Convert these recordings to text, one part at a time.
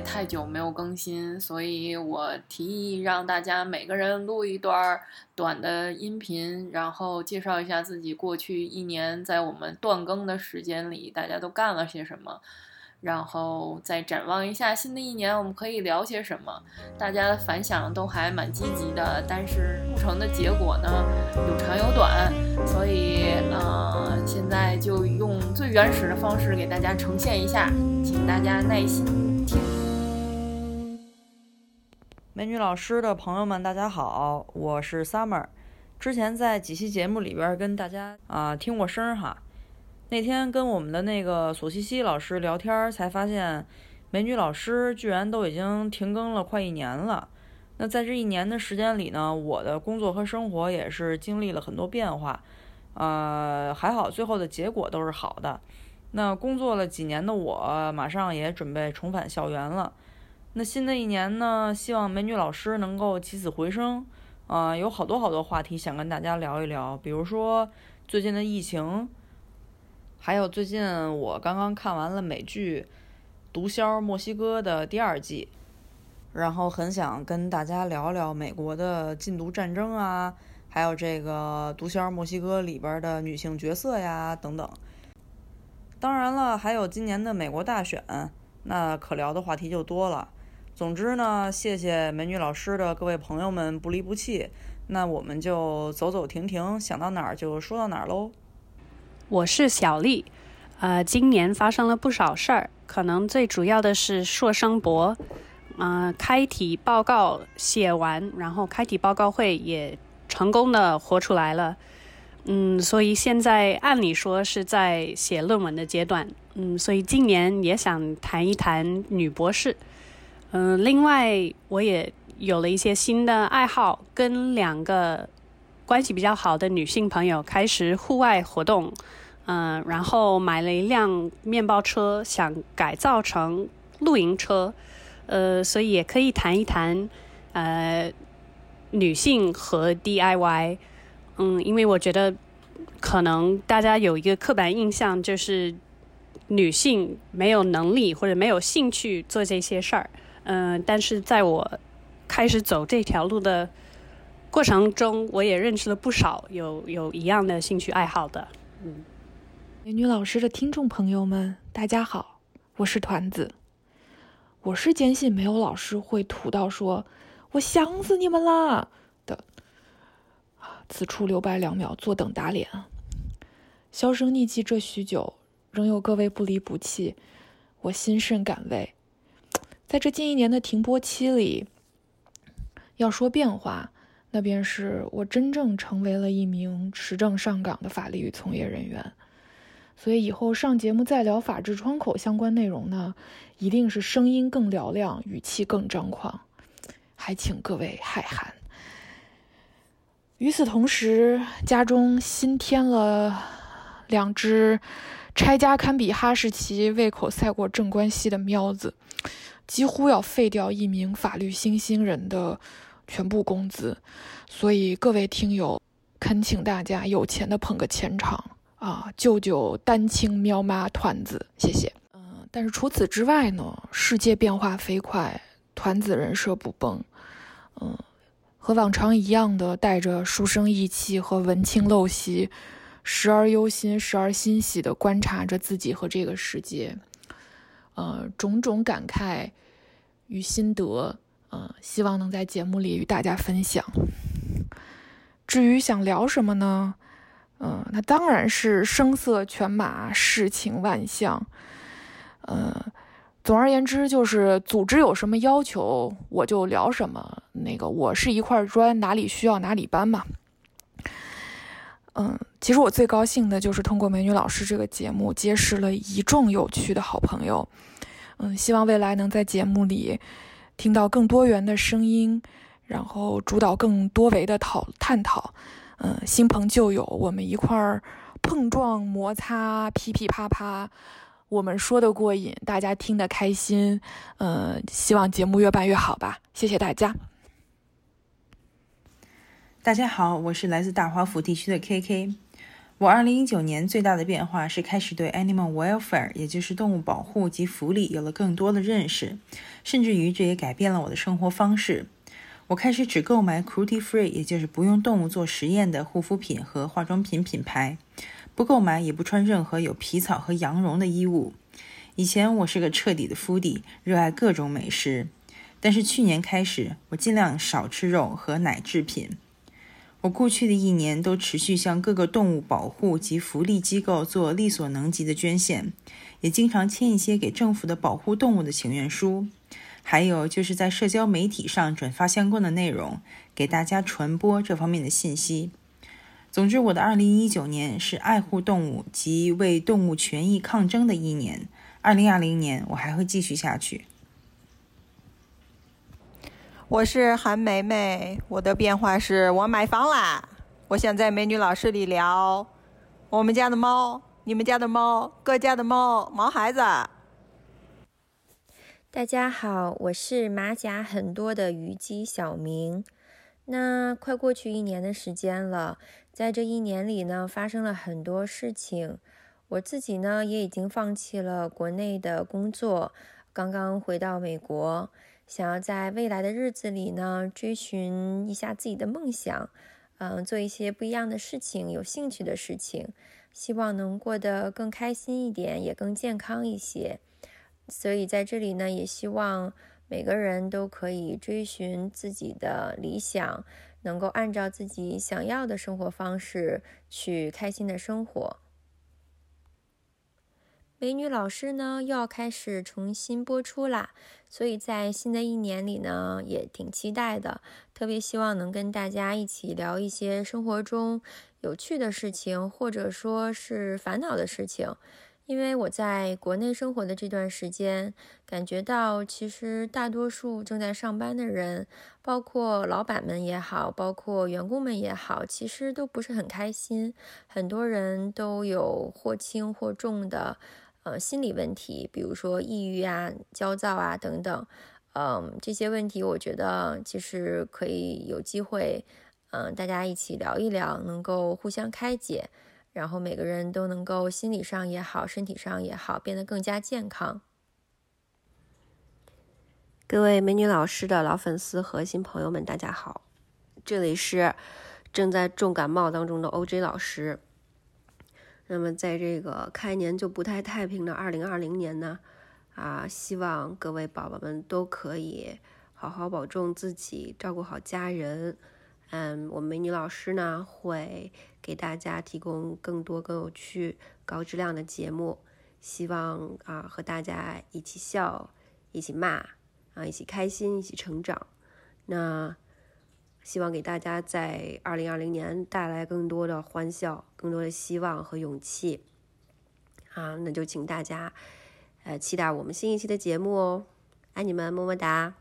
太久没有更新，所以我提议让大家每个人录一段短的音频，然后介绍一下自己过去一年在我们断更的时间里大家都干了些什么。然后再展望一下新的一年，我们可以聊些什么？大家的反响都还蛮积极的，但是录成的结果呢，有长有短，所以呃，现在就用最原始的方式给大家呈现一下，请大家耐心听。美女老师的朋友们，大家好，我是 Summer，之前在几期节目里边跟大家啊听过声哈。那天跟我们的那个索西西老师聊天，才发现美女老师居然都已经停更了快一年了。那在这一年的时间里呢，我的工作和生活也是经历了很多变化。呃，还好最后的结果都是好的。那工作了几年的我，马上也准备重返校园了。那新的一年呢，希望美女老师能够起死回生。啊，有好多好多话题想跟大家聊一聊，比如说最近的疫情。还有最近我刚刚看完了美剧《毒枭墨西哥》的第二季，然后很想跟大家聊聊美国的禁毒战争啊，还有这个《毒枭墨西哥》里边的女性角色呀等等。当然了，还有今年的美国大选，那可聊的话题就多了。总之呢，谢谢美女老师的各位朋友们不离不弃，那我们就走走停停，想到哪儿就说到哪儿喽。我是小丽，呃，今年发生了不少事儿，可能最主要的是硕生博，呃，开题报告写完，然后开题报告会也成功的活出来了，嗯，所以现在按理说是在写论文的阶段，嗯，所以今年也想谈一谈女博士，嗯，另外我也有了一些新的爱好，跟两个关系比较好的女性朋友开始户外活动。嗯，然后买了一辆面包车，想改造成露营车，呃，所以也可以谈一谈，呃，女性和 DIY，嗯，因为我觉得可能大家有一个刻板印象，就是女性没有能力或者没有兴趣做这些事儿，嗯，但是在我开始走这条路的过程中，我也认识了不少有有一样的兴趣爱好的，嗯。美女老师的听众朋友们，大家好，我是团子。我是坚信没有老师会土到说“我想死你们了”的。此处留白两秒，坐等打脸。销声匿迹这许久，仍有各位不离不弃，我心甚感慰。在这近一年的停播期里，要说变化，那便是我真正成为了一名持证上岗的法律与从业人员。所以以后上节目再聊法治窗口相关内容呢，一定是声音更嘹亮，语气更张狂，还请各位海涵。与此同时，家中新添了两只拆家堪比哈士奇、胃口赛过镇关西的喵子，几乎要废掉一名法律新兴人的全部工资。所以各位听友，恳请大家有钱的捧个钱场。啊，救救单亲喵妈团子，谢谢。嗯，但是除此之外呢，世界变化飞快，团子人设不崩。嗯，和往常一样的带着书生意气和文青陋习，时而忧心，时而欣喜的观察着自己和这个世界。呃，种种感慨与心得，嗯，希望能在节目里与大家分享。至于想聊什么呢？嗯，那当然是声色犬马，世情万象。呃，总而言之，就是组织有什么要求，我就聊什么。那个，我是一块砖，哪里需要哪里搬嘛。嗯，其实我最高兴的就是通过美女老师这个节目，结识了一众有趣的好朋友。嗯，希望未来能在节目里听到更多元的声音，然后主导更多维的讨探讨。嗯，新朋旧友，我们一块儿碰撞摩擦，噼噼啪啪，我们说的过瘾，大家听得开心。嗯，希望节目越办越好吧，谢谢大家。大家好，我是来自大华府地区的 KK，我二零一九年最大的变化是开始对 animal welfare，也就是动物保护及福利有了更多的认识，甚至于这也改变了我的生活方式。我开始只购买 cruelty free，也就是不用动物做实验的护肤品和化妆品品牌，不购买也不穿任何有皮草和羊绒的衣物。以前我是个彻底的 foodie，热爱各种美食，但是去年开始，我尽量少吃肉和奶制品。我过去的一年都持续向各个动物保护及福利机构做力所能及的捐献，也经常签一些给政府的保护动物的请愿书，还有就是在社交媒体上转发相关的内容，给大家传播这方面的信息。总之，我的2019年是爱护动物及为动物权益抗争的一年。2020年，我还会继续下去。我是韩梅梅，我的变化是我买房啦。我想在美女老师里聊我们家的猫、你们家的猫、各家的猫、毛孩子。大家好，我是马甲很多的虞姬小明。那快过去一年的时间了，在这一年里呢，发生了很多事情。我自己呢，也已经放弃了国内的工作，刚刚回到美国。想要在未来的日子里呢，追寻一下自己的梦想，嗯，做一些不一样的事情，有兴趣的事情，希望能过得更开心一点，也更健康一些。所以在这里呢，也希望每个人都可以追寻自己的理想，能够按照自己想要的生活方式去开心的生活。美女老师呢，又要开始重新播出啦，所以在新的一年里呢，也挺期待的。特别希望能跟大家一起聊一些生活中有趣的事情，或者说是烦恼的事情。因为我在国内生活的这段时间，感觉到其实大多数正在上班的人，包括老板们也好，包括员工们也好，其实都不是很开心。很多人都有或轻或重的。呃，心理问题，比如说抑郁啊、焦躁啊等等，嗯，这些问题我觉得其实可以有机会，嗯，大家一起聊一聊，能够互相开解，然后每个人都能够心理上也好，身体上也好，变得更加健康。各位美女老师的老粉丝和新朋友们，大家好，这里是正在重感冒当中的 OJ 老师。那么，在这个开年就不太太平的二零二零年呢，啊，希望各位宝宝们都可以好好保重自己，照顾好家人。嗯，我们美女老师呢会给大家提供更多更有趣、高质量的节目，希望啊和大家一起笑，一起骂，啊一起开心，一起成长。那。希望给大家在二零二零年带来更多的欢笑、更多的希望和勇气。啊，那就请大家，呃，期待我们新一期的节目哦！爱你们，么么哒！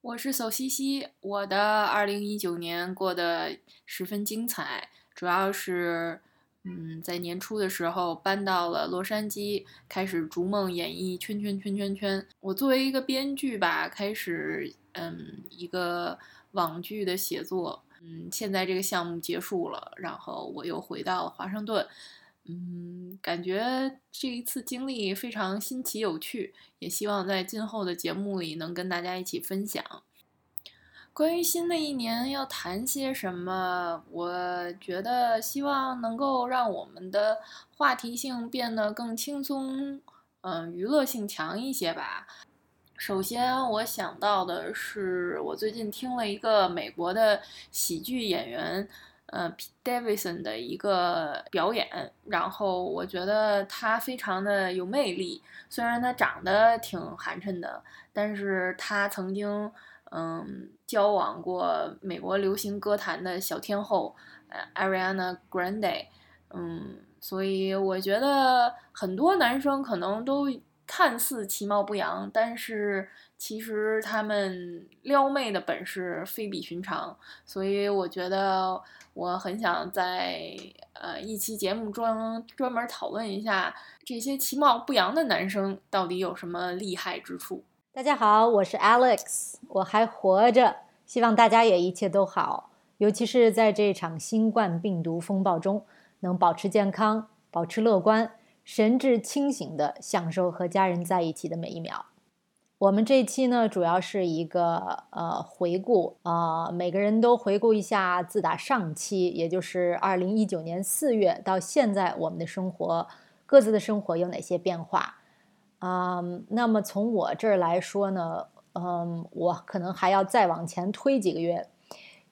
我是小西西，我的二零一九年过得十分精彩，主要是。嗯，在年初的时候搬到了洛杉矶，开始逐梦演绎圈圈圈圈圈。我作为一个编剧吧，开始嗯一个网剧的写作。嗯，现在这个项目结束了，然后我又回到了华盛顿。嗯，感觉这一次经历非常新奇有趣，也希望在今后的节目里能跟大家一起分享。关于新的一年要谈些什么，我觉得希望能够让我们的话题性变得更轻松，嗯，娱乐性强一些吧。首先，我想到的是，我最近听了一个美国的喜剧演员，呃，Davidson 的一个表演，然后我觉得他非常的有魅力。虽然他长得挺寒碜的，但是他曾经。嗯，交往过美国流行歌坛的小天后，呃，Ariana Grande，嗯，所以我觉得很多男生可能都看似其貌不扬，但是其实他们撩妹的本事非比寻常，所以我觉得我很想在呃一期节目中专门讨论一下这些其貌不扬的男生到底有什么厉害之处。大家好，我是 Alex，我还活着，希望大家也一切都好。尤其是在这场新冠病毒风暴中，能保持健康、保持乐观、神志清醒的享受和家人在一起的每一秒。我们这期呢，主要是一个呃回顾啊，每个人都回顾一下自打上期，也就是二零一九年四月到现在，我们的生活各自的生活有哪些变化啊？那么从我这儿来说呢，嗯，我可能还要再往前推几个月，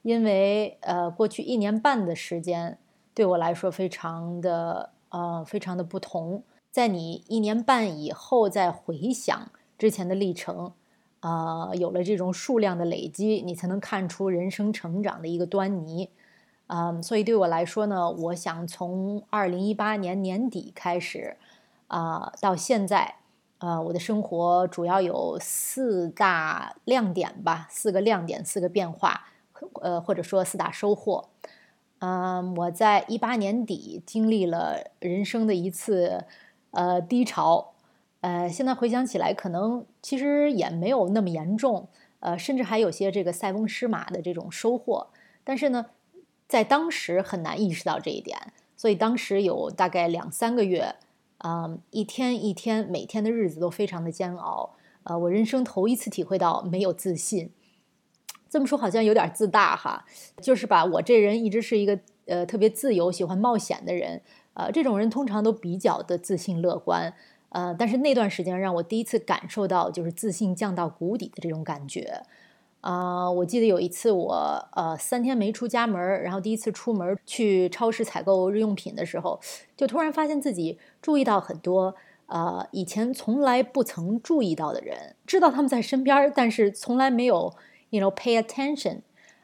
因为呃，过去一年半的时间对我来说非常的呃非常的不同，在你一年半以后再回想。之前的历程，啊，有了这种数量的累积，你才能看出人生成长的一个端倪，啊，所以对我来说呢，我想从二零一八年年底开始，啊，到现在，呃，我的生活主要有四大亮点吧，四个亮点，四个变化，呃，或者说四大收获，嗯，我在一八年底经历了人生的一次，呃，低潮。呃，现在回想起来，可能其实也没有那么严重，呃，甚至还有些这个塞翁失马的这种收获。但是呢，在当时很难意识到这一点，所以当时有大概两三个月，啊，一天一天，每天的日子都非常的煎熬。呃，我人生头一次体会到没有自信。这么说好像有点自大哈，就是吧，我这人一直是一个呃特别自由、喜欢冒险的人，呃，这种人通常都比较的自信乐观。呃，但是那段时间让我第一次感受到就是自信降到谷底的这种感觉。啊，我记得有一次我呃三天没出家门，然后第一次出门去超市采购日用品的时候，就突然发现自己注意到很多呃以前从来不曾注意到的人，知道他们在身边，但是从来没有 you know pay attention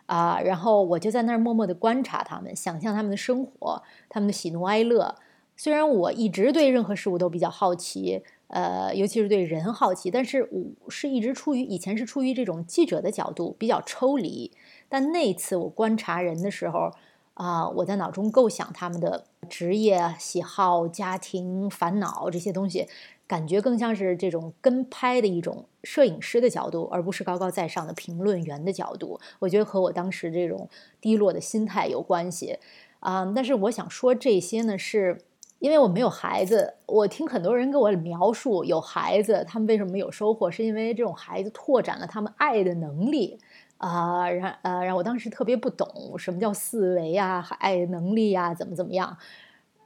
啊。然后我就在那儿默默的观察他们，想象他们的生活，他们的喜怒哀乐。虽然我一直对任何事物都比较好奇，呃，尤其是对人好奇，但是我是一直出于以前是出于这种记者的角度，比较抽离。但那次我观察人的时候，啊，我在脑中构想他们的职业、喜好、家庭、烦恼这些东西，感觉更像是这种跟拍的一种摄影师的角度，而不是高高在上的评论员的角度。我觉得和我当时这种低落的心态有关系，啊，但是我想说这些呢是。因为我没有孩子，我听很多人跟我描述有孩子，他们为什么有收获，是因为这种孩子拓展了他们爱的能力啊，然呃，然后我当时特别不懂什么叫思维啊，爱能力呀，怎么怎么样。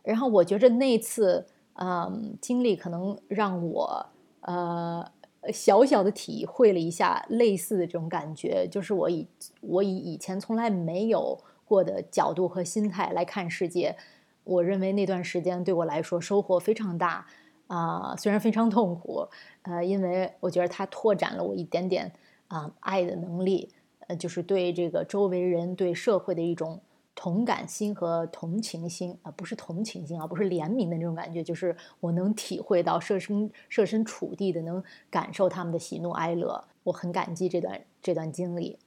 然后我觉着那次嗯经历可能让我呃小小的体会了一下类似的这种感觉，就是我以我以以前从来没有过的角度和心态来看世界。我认为那段时间对我来说收获非常大，啊，虽然非常痛苦，呃，因为我觉得它拓展了我一点点啊爱的能力，呃，就是对这个周围人、对社会的一种同感心和同情心啊，不是同情心啊，不是怜悯的那种感觉，就是我能体会到设身设身处地的能感受他们的喜怒哀乐，我很感激这段这段经历。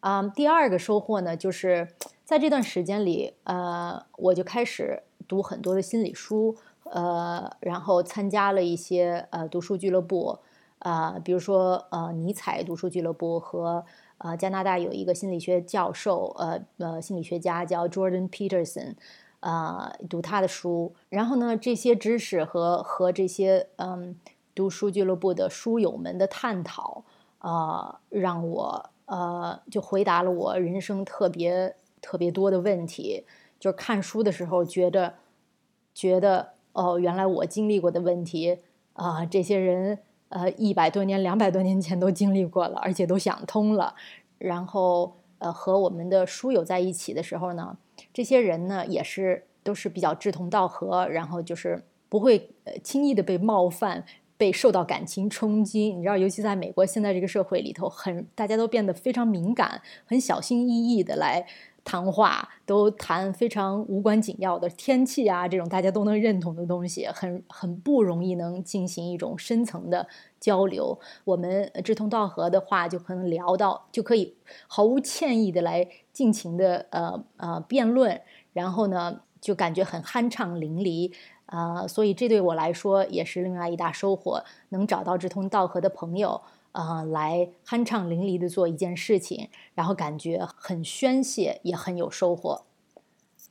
啊，第二个收获呢，就是在这段时间里，呃，我就开始读很多的心理书，呃，然后参加了一些呃读书俱乐部，啊，比如说呃尼采读书俱乐部和呃加拿大有一个心理学教授，呃呃心理学家叫 Jordan Peterson，啊，读他的书，然后呢，这些知识和和这些嗯读书俱乐部的书友们的探讨，啊，让我。呃，就回答了我人生特别特别多的问题。就是看书的时候，觉得觉得哦，原来我经历过的问题啊，这些人呃一百多年、两百多年前都经历过了，而且都想通了。然后呃，和我们的书友在一起的时候呢，这些人呢也是都是比较志同道合，然后就是不会呃轻易的被冒犯。被受到感情冲击，你知道，尤其在美国现在这个社会里头，很大家都变得非常敏感，很小心翼翼的来谈话，都谈非常无关紧要的天气啊，这种大家都能认同的东西，很很不容易能进行一种深层的交流。我们志同道合的话，就可能聊到，就可以毫无歉意的来尽情的呃呃辩论，然后呢，就感觉很酣畅淋漓。啊，所以这对我来说也是另外一大收获，能找到志同道合的朋友呃，来酣畅淋漓的做一件事情，然后感觉很宣泄，也很有收获。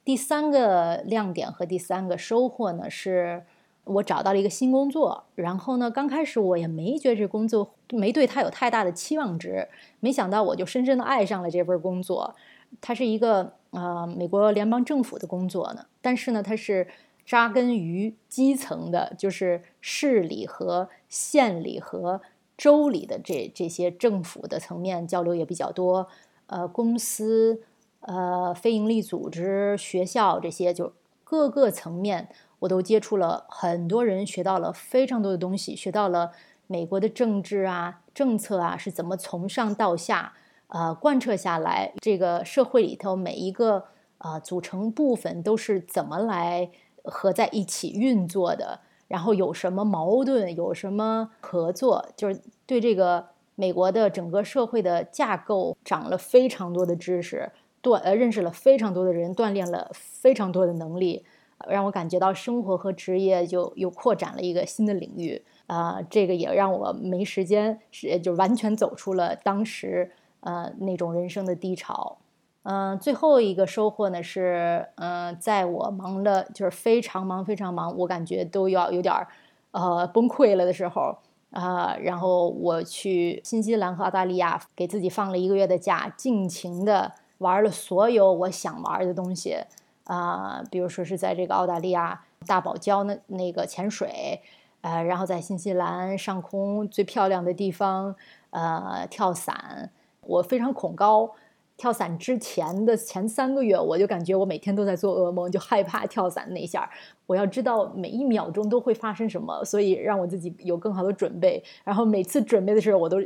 第三个亮点和第三个收获呢，是我找到了一个新工作。然后呢，刚开始我也没觉得这工作没对他有太大的期望值，没想到我就深深的爱上了这份工作。它是一个呃美国联邦政府的工作呢，但是呢，它是扎根于基层的，就是市里和县里和州里的这这些政府的层面交流也比较多。呃，公司。呃，非营利组织、学校这些，就各个层面，我都接触了很多人，学到了非常多的东西，学到了美国的政治啊、政策啊是怎么从上到下呃贯彻下来，这个社会里头每一个呃组成部分都是怎么来合在一起运作的，然后有什么矛盾，有什么合作，就是对这个美国的整个社会的架构长了非常多的知识。锻呃认识了非常多的人，锻炼了非常多的能力，让我感觉到生活和职业就又扩展了一个新的领域啊！这个也让我没时间是就完全走出了当时呃那种人生的低潮。嗯，最后一个收获呢是，嗯，在我忙的就是非常忙非常忙，我感觉都要有点儿呃崩溃了的时候啊，然后我去新西兰和澳大利亚给自己放了一个月的假，尽情的。玩了所有我想玩的东西，啊，比如说是在这个澳大利亚大堡礁那那个潜水，呃，然后在新西兰上空最漂亮的地方，呃，跳伞。我非常恐高，跳伞之前的前三个月，我就感觉我每天都在做噩梦，就害怕跳伞那一下我要知道每一秒钟都会发生什么，所以让我自己有更好的准备。然后每次准备的时候，我都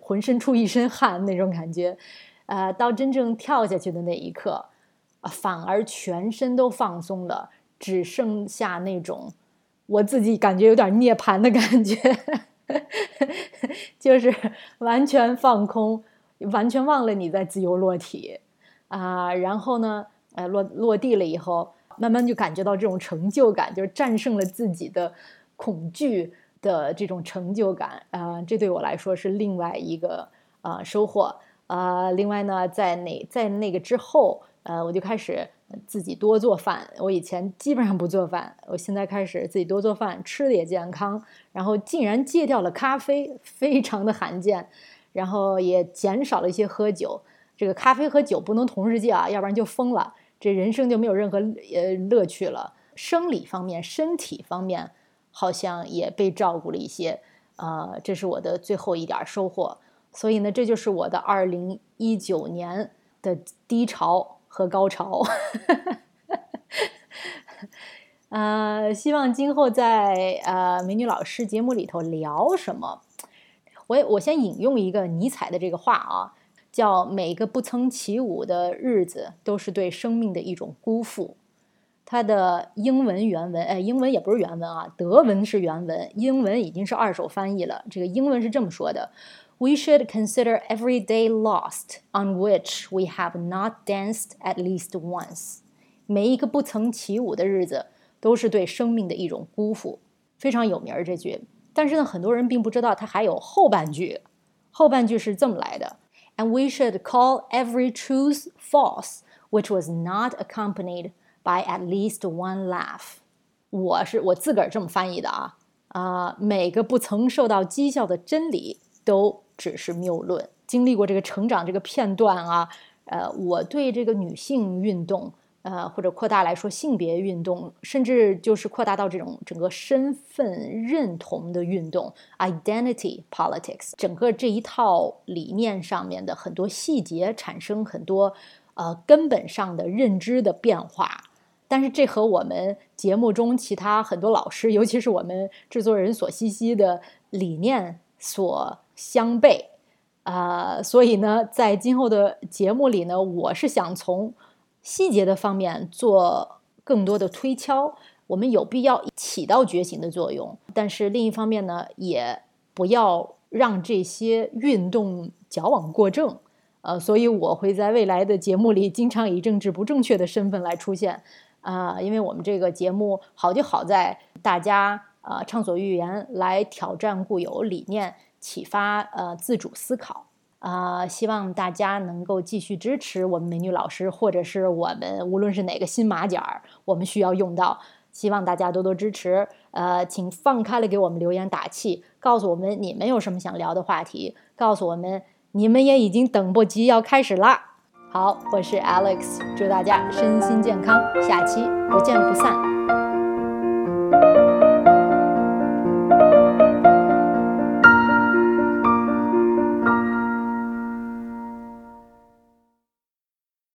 浑身出一身汗那种感觉。呃，到真正跳下去的那一刻，反而全身都放松了，只剩下那种我自己感觉有点涅槃的感觉，就是完全放空，完全忘了你在自由落体啊。然后呢，呃，落落地了以后，慢慢就感觉到这种成就感，就是战胜了自己的恐惧的这种成就感啊。这对我来说是另外一个啊收获。啊，另外呢，在那在那个之后，呃，我就开始自己多做饭。我以前基本上不做饭，我现在开始自己多做饭，吃的也健康。然后竟然戒掉了咖啡，非常的罕见。然后也减少了一些喝酒。这个咖啡和酒不能同时戒啊，要不然就疯了，这人生就没有任何呃乐趣了。生理方面、身体方面好像也被照顾了一些。啊，这是我的最后一点收获。所以呢，这就是我的二零一九年的低潮和高潮。呃，希望今后在呃美女老师节目里头聊什么，我我先引用一个尼采的这个话啊，叫每个不曾起舞的日子都是对生命的一种辜负。它的英文原文，哎，英文也不是原文啊，德文是原文，英文已经是二手翻译了。这个英文是这么说的。We should consider every day lost on which we have not danced at least once。每一个不曾起舞的日子，都是对生命的一种辜负。非常有名儿这句，但是呢，很多人并不知道它还有后半句。后半句是这么来的：And we should call every truth false which was not accompanied by at least one laugh。我是我自个儿这么翻译的啊啊，每个不曾受到讥笑的真理都。只是谬论。经历过这个成长这个片段啊，呃，我对这个女性运动，呃，或者扩大来说性别运动，甚至就是扩大到这种整个身份认同的运动 （identity politics），整个这一套理念上面的很多细节产生很多呃根本上的认知的变化。但是这和我们节目中其他很多老师，尤其是我们制作人索西西的理念所。相悖，啊，所以呢，在今后的节目里呢，我是想从细节的方面做更多的推敲。我们有必要起到觉醒的作用，但是另一方面呢，也不要让这些运动矫枉过正。呃，所以我会在未来的节目里经常以政治不正确的身份来出现，啊，因为我们这个节目好就好在大家啊畅所欲言，来挑战固有理念。启发呃自主思考。啊，希望大家能够继续支持我们美女老师，或者是我们无论是哪个新马甲，我们需要用到，希望大家多多支持。呃，请放开了给我们留言打气，告诉我们你们有什么想聊的话题，告诉我们你们也已经等不及要开始啦。好，我是 Alex，祝大家身心健康，下期不见不散。